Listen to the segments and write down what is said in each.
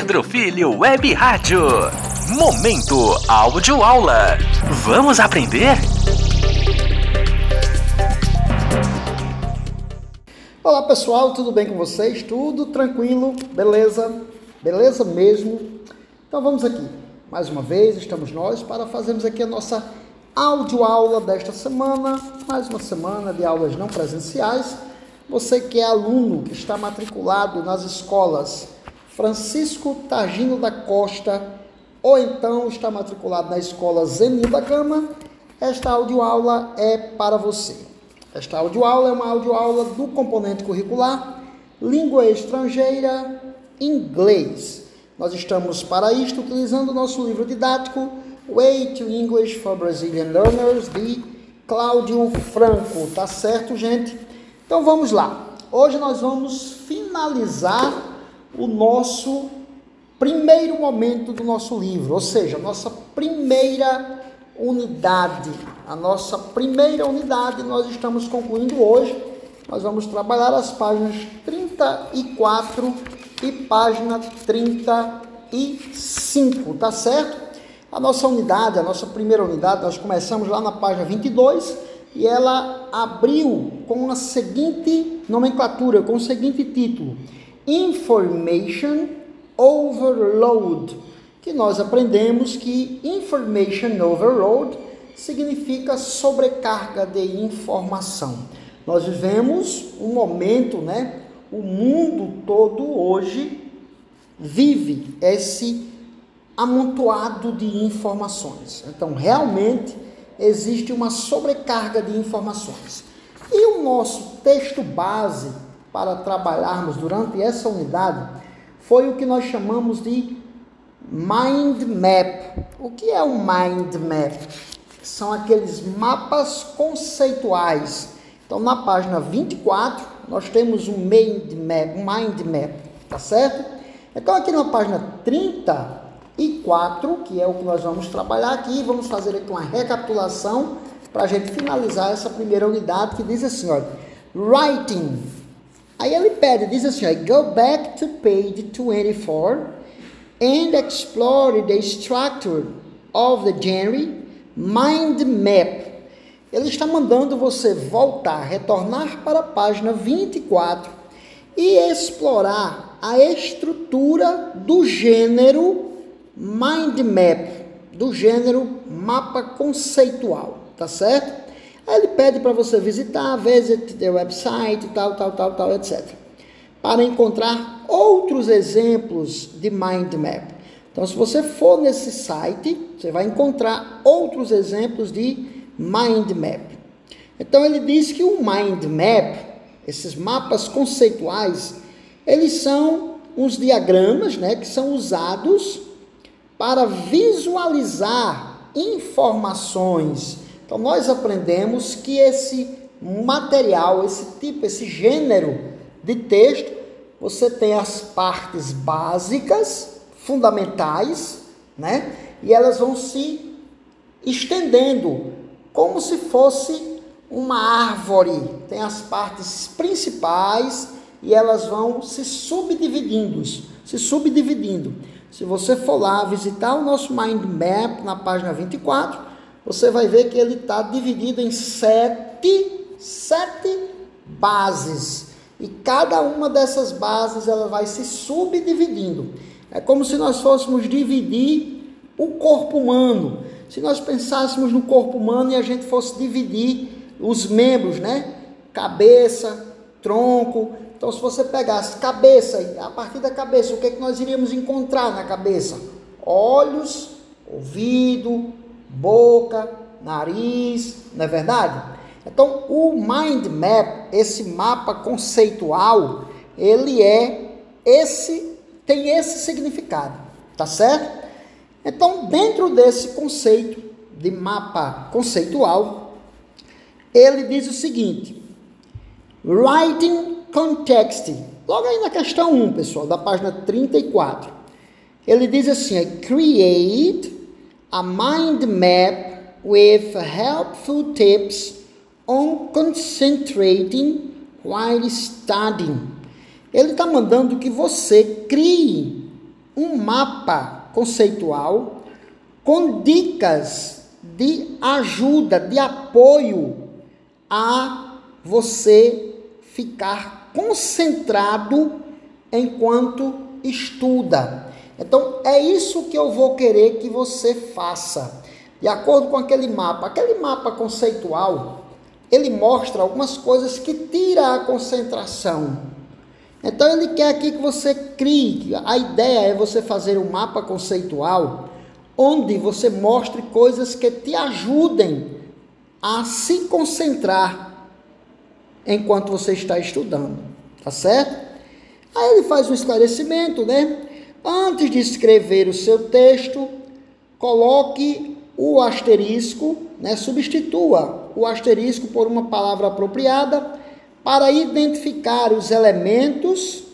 Pedro Filho Web Rádio. Momento Áudio Aula. Vamos aprender? Olá pessoal, tudo bem com vocês? Tudo tranquilo? Beleza? Beleza mesmo? Então vamos aqui. Mais uma vez estamos nós para fazermos aqui a nossa audioaula desta semana, mais uma semana de aulas não presenciais. Você que é aluno, que está matriculado nas escolas Francisco Targino da Costa, ou então está matriculado na escola Zenil da Gama, esta audioaula é para você. Esta audioaula é uma audioaula do componente curricular Língua Estrangeira, Inglês. Nós estamos para isto utilizando o nosso livro didático Way to English for Brazilian Learners de Cláudio Franco, tá certo, gente? Então vamos lá. Hoje nós vamos finalizar o nosso primeiro momento do nosso livro, ou seja, a nossa primeira unidade. A nossa primeira unidade nós estamos concluindo hoje. Nós vamos trabalhar as páginas 34 e página 35, tá certo? A nossa unidade, a nossa primeira unidade, nós começamos lá na página 22 e ela abriu com a seguinte nomenclatura, com o seguinte título: Information Overload, que nós aprendemos que Information Overload significa sobrecarga de informação. Nós vivemos um momento, né? O mundo todo hoje vive esse amontoado de informações. Então, realmente existe uma sobrecarga de informações. E o nosso texto base para trabalharmos durante essa unidade foi o que nós chamamos de mind map. O que é um mind map? São aqueles mapas conceituais. Então, na página 24, nós temos um mind map, um mind map, tá certo? Então, aqui na página 30, e 4, que é o que nós vamos trabalhar aqui. Vamos fazer aqui uma recapitulação para a gente finalizar essa primeira unidade que diz assim, olha, writing. Aí ele pede, diz assim, go back to page 24 and explore the structure of the genre mind map. Ele está mandando você voltar, retornar para a página 24 e explorar a estrutura do gênero mind map, do gênero mapa conceitual, tá certo? Aí ele pede para você visitar, visit the website, tal, tal, tal, tal, etc. Para encontrar outros exemplos de mind map. Então, se você for nesse site, você vai encontrar outros exemplos de mind map. Então, ele diz que o mind map, esses mapas conceituais, eles são uns diagramas, né, que são usados para visualizar informações. Então, nós aprendemos que esse material, esse tipo, esse gênero de texto, você tem as partes básicas, fundamentais, né? E elas vão se estendendo como se fosse uma árvore. Tem as partes principais e elas vão se subdividindo, se subdividindo. Se você for lá visitar o nosso Mind Map na página 24, você vai ver que ele está dividido em sete, sete bases. E cada uma dessas bases ela vai se subdividindo. É como se nós fôssemos dividir o corpo humano. Se nós pensássemos no corpo humano e a gente fosse dividir os membros, né? Cabeça, tronco, então, se você pegasse cabeça, a partir da cabeça, o que, é que nós iríamos encontrar na cabeça? Olhos, ouvido, boca, nariz, não é verdade? Então, o mind map, esse mapa conceitual, ele é esse, tem esse significado, tá certo? Então, dentro desse conceito de mapa conceitual, ele diz o seguinte: writing context. Logo aí na questão 1, pessoal, da página 34. Ele diz assim: create a mind map with helpful tips on concentrating while studying. Ele está mandando que você crie um mapa conceitual com dicas de ajuda, de apoio a você ficar concentrado enquanto estuda. Então é isso que eu vou querer que você faça. De acordo com aquele mapa, aquele mapa conceitual, ele mostra algumas coisas que tira a concentração. Então ele quer aqui que você crie. A ideia é você fazer um mapa conceitual onde você mostre coisas que te ajudem a se concentrar enquanto você está estudando, tá certo? Aí ele faz um esclarecimento, né? Antes de escrever o seu texto, coloque o asterisco, né? Substitua o asterisco por uma palavra apropriada para identificar os elementos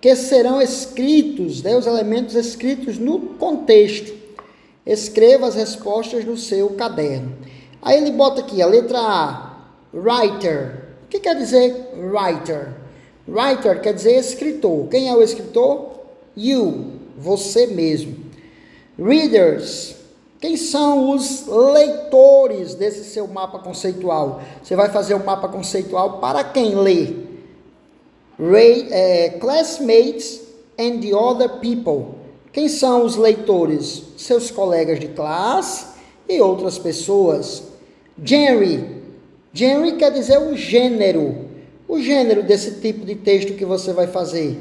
que serão escritos, né? Os elementos escritos no contexto. Escreva as respostas no seu caderno. Aí ele bota aqui a letra A, writer. O que quer dizer writer? Writer quer dizer escritor. Quem é o escritor? You, você mesmo. Readers. Quem são os leitores desse seu mapa conceitual? Você vai fazer um mapa conceitual para quem lê? Ray, é, classmates and the other people. Quem são os leitores? Seus colegas de classe e outras pessoas. Genre. Genre quer dizer o gênero. O gênero desse tipo de texto que você vai fazer.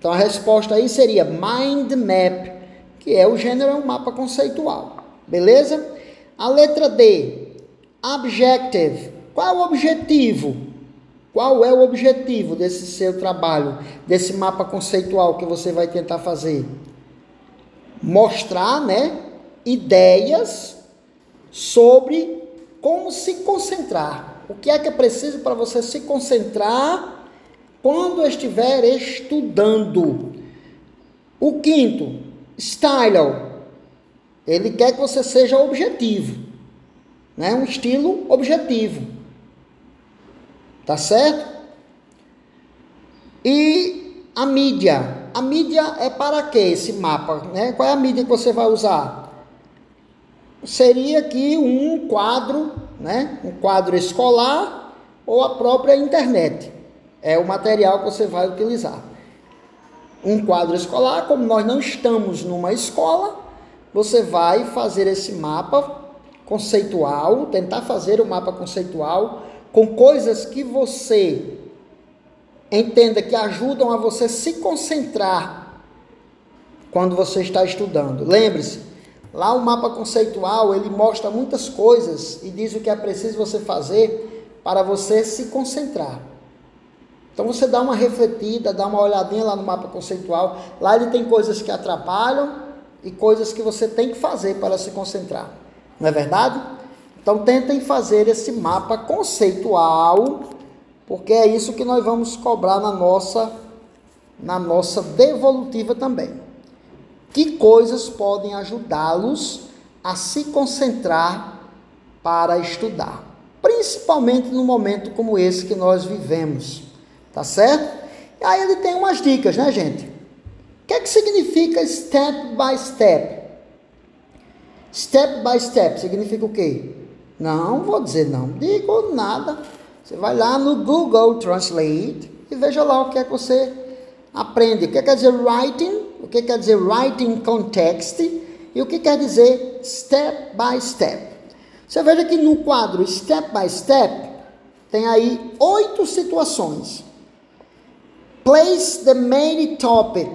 Então a resposta aí seria mind map, que é o gênero é um mapa conceitual. Beleza? A letra D. Objective. Qual é o objetivo? Qual é o objetivo desse seu trabalho, desse mapa conceitual que você vai tentar fazer? Mostrar, né, ideias sobre como se concentrar. O que é que é preciso para você se concentrar quando estiver estudando? O quinto, style. Ele quer que você seja objetivo, né? Um estilo objetivo. Tá certo? E a mídia. A mídia é para quê esse mapa, né? Qual é a mídia que você vai usar? seria aqui um quadro, né? um quadro escolar ou a própria internet. É o material que você vai utilizar. Um quadro escolar, como nós não estamos numa escola, você vai fazer esse mapa conceitual, tentar fazer o um mapa conceitual com coisas que você entenda que ajudam a você se concentrar quando você está estudando. Lembre-se, Lá o mapa conceitual, ele mostra muitas coisas e diz o que é preciso você fazer para você se concentrar. Então você dá uma refletida, dá uma olhadinha lá no mapa conceitual. Lá ele tem coisas que atrapalham e coisas que você tem que fazer para se concentrar. Não é verdade? Então tentem fazer esse mapa conceitual, porque é isso que nós vamos cobrar na nossa na nossa devolutiva também. Que coisas podem ajudá-los a se concentrar para estudar? Principalmente no momento como esse que nós vivemos. Tá certo? E aí ele tem umas dicas, né, gente? O que é que significa step by step? Step by step significa o quê? Não vou dizer não, digo nada. Você vai lá no Google Translate e veja lá o que é que você aprende. O que quer dizer writing? O que quer dizer writing context? E o que quer dizer step by step? Você veja que no quadro step by step tem aí oito situações. Place the main topic,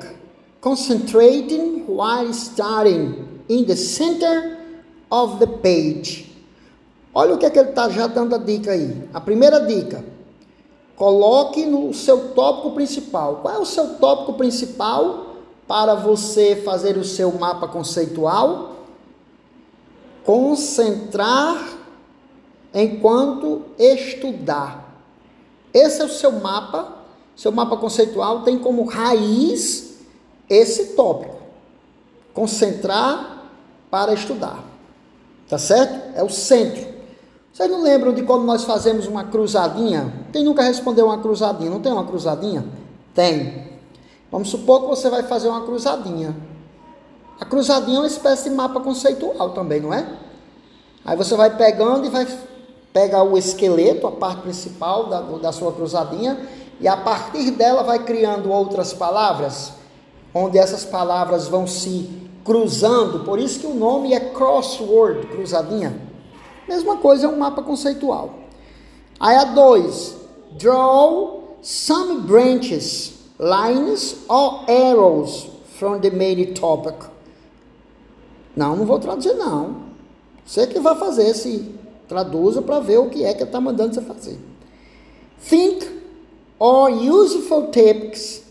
concentrating while starting in the center of the page. Olha o que, é que ele está já dando a dica aí. A primeira dica: Coloque no seu tópico principal. Qual é o seu tópico principal para você fazer o seu mapa conceitual? Concentrar enquanto estudar. Esse é o seu mapa. Seu mapa conceitual tem como raiz esse tópico. Concentrar para estudar. Tá certo? É o centro. Vocês não lembram de quando nós fazemos uma cruzadinha? Quem nunca respondeu uma cruzadinha? Não tem uma cruzadinha? Tem. Vamos supor que você vai fazer uma cruzadinha. A cruzadinha é uma espécie de mapa conceitual também, não é? Aí você vai pegando e vai pegar o esqueleto, a parte principal da, da sua cruzadinha, e a partir dela vai criando outras palavras, onde essas palavras vão se cruzando, por isso que o nome é crossword, cruzadinha. Mesma coisa, é um mapa conceitual. Aí a 2, draw some branches, lines or arrows from the main topic. Não, não vou traduzir não. Você que vai fazer esse traduza para ver o que é que está mandando você fazer. Think or useful tips.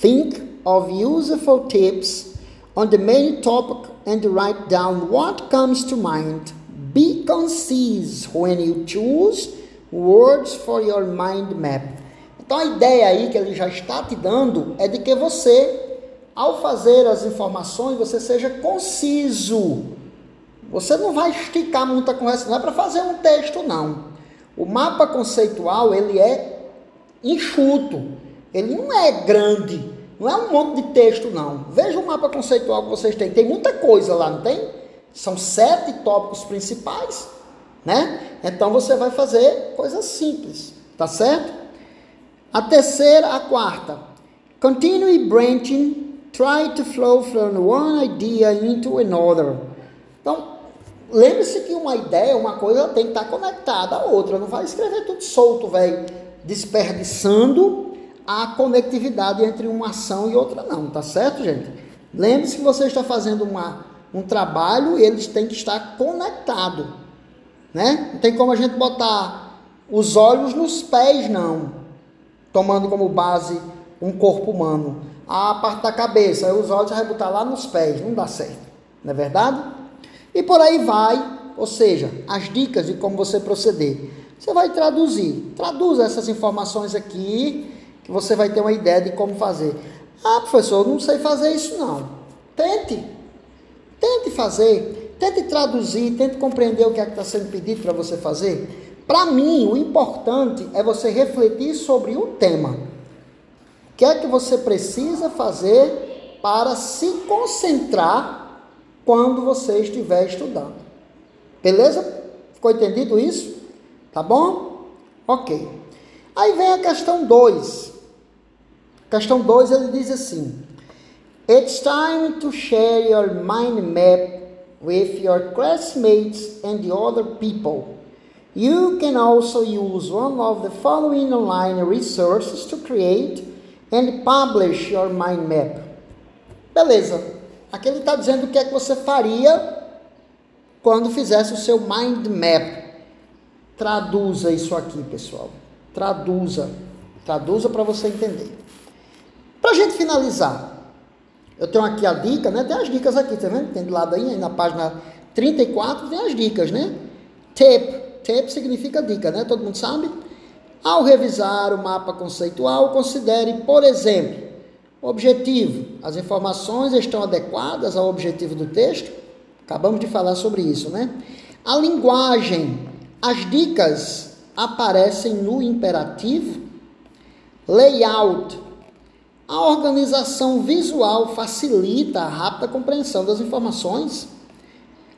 Think of useful tips on the main topic and write down what comes to mind. Be concise when you choose words for your mind map. Então a ideia aí que ele já está te dando é de que você, ao fazer as informações, você seja conciso. Você não vai esticar muita conversa, não é para fazer um texto, não. O mapa conceitual, ele é enxuto, ele não é grande, não é um monte de texto, não. Veja o mapa conceitual que vocês têm, tem muita coisa lá, não tem? São sete tópicos principais, né? Então você vai fazer coisas simples, tá certo? A terceira, a quarta. Continue branching, try to flow from one idea into another. Então, lembre-se que uma ideia, uma coisa, tem que estar conectada à outra. Não vai escrever tudo solto, velho, desperdiçando a conectividade entre uma ação e outra, não, tá certo, gente? Lembre-se que você está fazendo uma, um trabalho e eles têm que estar conectados, né? Não tem como a gente botar os olhos nos pés, não tomando como base um corpo humano. A parte da cabeça, os olhos vai botar lá nos pés, não dá certo, não é verdade? E por aí vai, ou seja, as dicas de como você proceder. Você vai traduzir, traduza essas informações aqui, que você vai ter uma ideia de como fazer. Ah, professor, eu não sei fazer isso não. Tente, tente fazer, tente traduzir, tente compreender o que é que está sendo pedido para você fazer. Para mim, o importante é você refletir sobre o tema. O que é que você precisa fazer para se concentrar quando você estiver estudando? Beleza? Ficou entendido isso? Tá bom? Ok. Aí vem a questão 2. Questão 2 ele diz assim: It's time to share your mind map with your classmates and the other people. You can also use one of the following online resources to create and publish your mind map. Beleza. Aqui ele está dizendo o que é que você faria quando fizesse o seu mind map. Traduza isso aqui, pessoal. Traduza. Traduza para você entender. Para a gente finalizar, eu tenho aqui a dica, né? Tem as dicas aqui, tá vendo? Tem do lado aí, aí na página 34 tem as dicas, né? Tip Tip significa dica, né? Todo mundo sabe? Ao revisar o mapa conceitual, considere, por exemplo, objetivo. As informações estão adequadas ao objetivo do texto? Acabamos de falar sobre isso, né? A linguagem. As dicas aparecem no imperativo. Layout. A organização visual facilita a rápida compreensão das informações.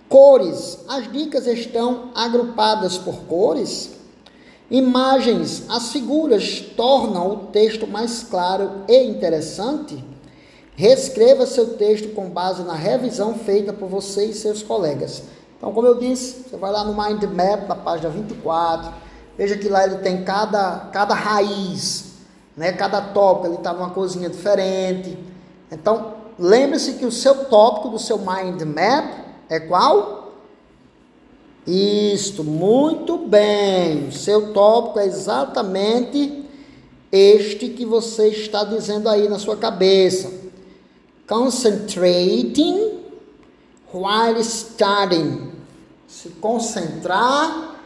Cores. As dicas estão agrupadas por cores. Imagens. As figuras tornam o texto mais claro e interessante. Reescreva seu texto com base na revisão feita por você e seus colegas. Então, como eu disse, você vai lá no Mind Map, na página 24. Veja que lá ele tem cada, cada raiz, né? cada tópico, ele está numa coisinha diferente. Então, lembre-se que o seu tópico do seu Mind Map é qual? Isto, muito bem. O seu tópico é exatamente este que você está dizendo aí na sua cabeça. Concentrating while studying. Se concentrar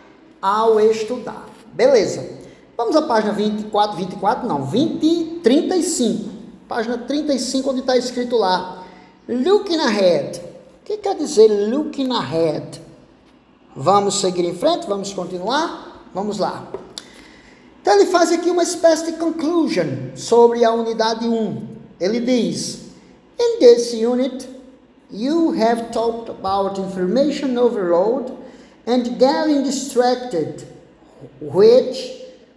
ao estudar. Beleza. Vamos à página 24, 24 não, 20, 35. Página 35, onde está escrito lá. Looking ahead que quer dizer looking ahead? Vamos seguir em frente? Vamos continuar? Vamos lá. Então ele faz aqui uma espécie de conclusion sobre a unidade 1. Ele diz: In this unit, you have talked about information overload and getting distracted, which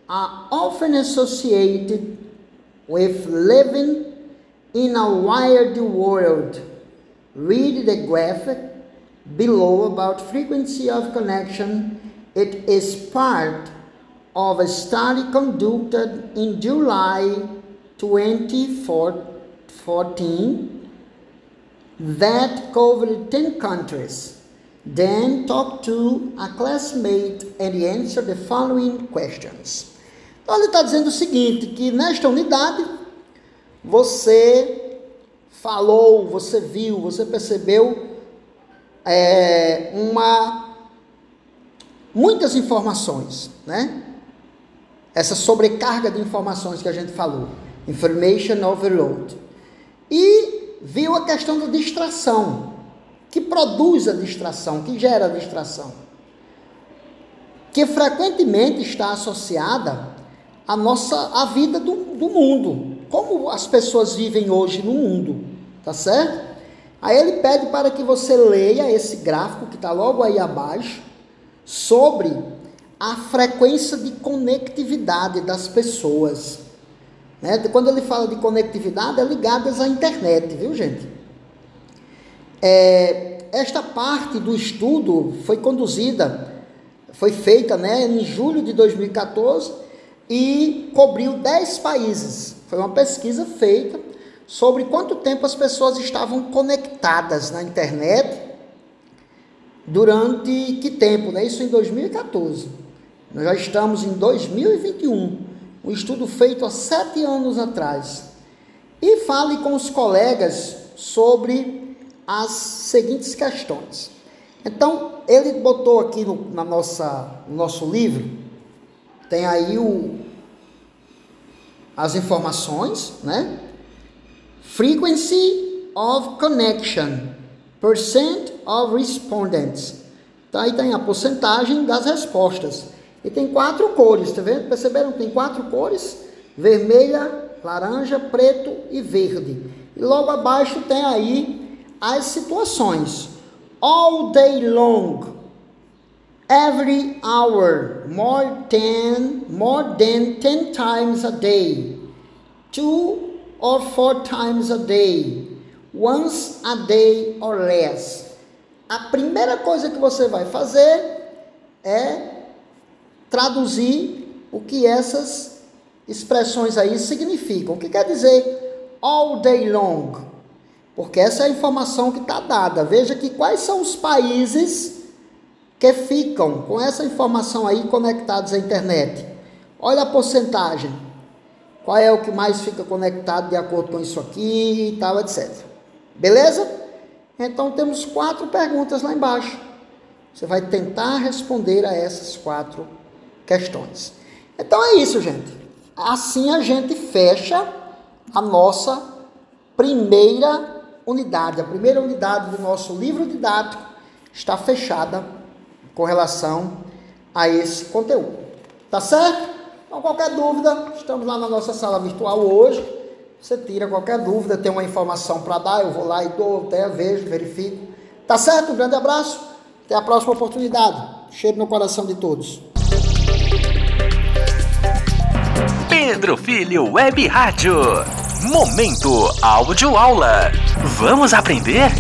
are often associated with living in a wired world. Read the graphic below about frequency of connection. It is part of a study conducted in July 2014 that covered 10 countries. Then talk to a classmate and answer the following questions. Então ele está dizendo o seguinte, que nesta unidade você falou, você viu, você percebeu é, uma muitas informações, né? Essa sobrecarga de informações que a gente falou, information overload. E viu a questão da distração, que produz a distração, que gera a distração, que frequentemente está associada à nossa à vida do, do mundo, como as pessoas vivem hoje no mundo, tá certo? Aí ele pede para que você leia esse gráfico que está logo aí abaixo sobre a frequência de conectividade das pessoas. Né? Quando ele fala de conectividade, é ligadas à internet, viu gente? É, esta parte do estudo foi conduzida, foi feita né, em julho de 2014 e cobriu 10 países. Foi uma pesquisa feita sobre quanto tempo as pessoas estavam conectadas na internet durante que tempo, né? Isso em 2014. Nós já estamos em 2021, um estudo feito há sete anos atrás. E fale com os colegas sobre as seguintes questões. Então, ele botou aqui no, na nossa, no nosso livro, tem aí o, as informações, né? Frequency of connection, percent of respondents. Então aí tem a porcentagem das respostas. E tem quatro cores, tá vendo? Perceberam? Tem quatro cores: vermelha, laranja, preto e verde. E logo abaixo tem aí as situações. All day long, every hour, more than more than 10 times a day. Two or four times a day. Once a day or less. A primeira coisa que você vai fazer é traduzir o que essas expressões aí significam. O que quer dizer all day long? Porque essa é a informação que está dada. Veja que quais são os países que ficam com essa informação aí conectados à internet. Olha a porcentagem. Qual é o que mais fica conectado de acordo com isso aqui e tal, etc. Beleza? Então temos quatro perguntas lá embaixo. Você vai tentar responder a essas quatro questões. Então é isso, gente. Assim a gente fecha a nossa primeira unidade. A primeira unidade do nosso livro didático está fechada com relação a esse conteúdo. Tá certo? Então, qualquer dúvida, estamos lá na nossa sala virtual hoje. Você tira qualquer dúvida, tem uma informação para dar, eu vou lá e dou, até vejo, verifico. Tá certo? Um grande abraço. Até a próxima oportunidade. Cheiro no coração de todos. Pedro Filho Web Rádio. Momento áudio aula. Vamos aprender?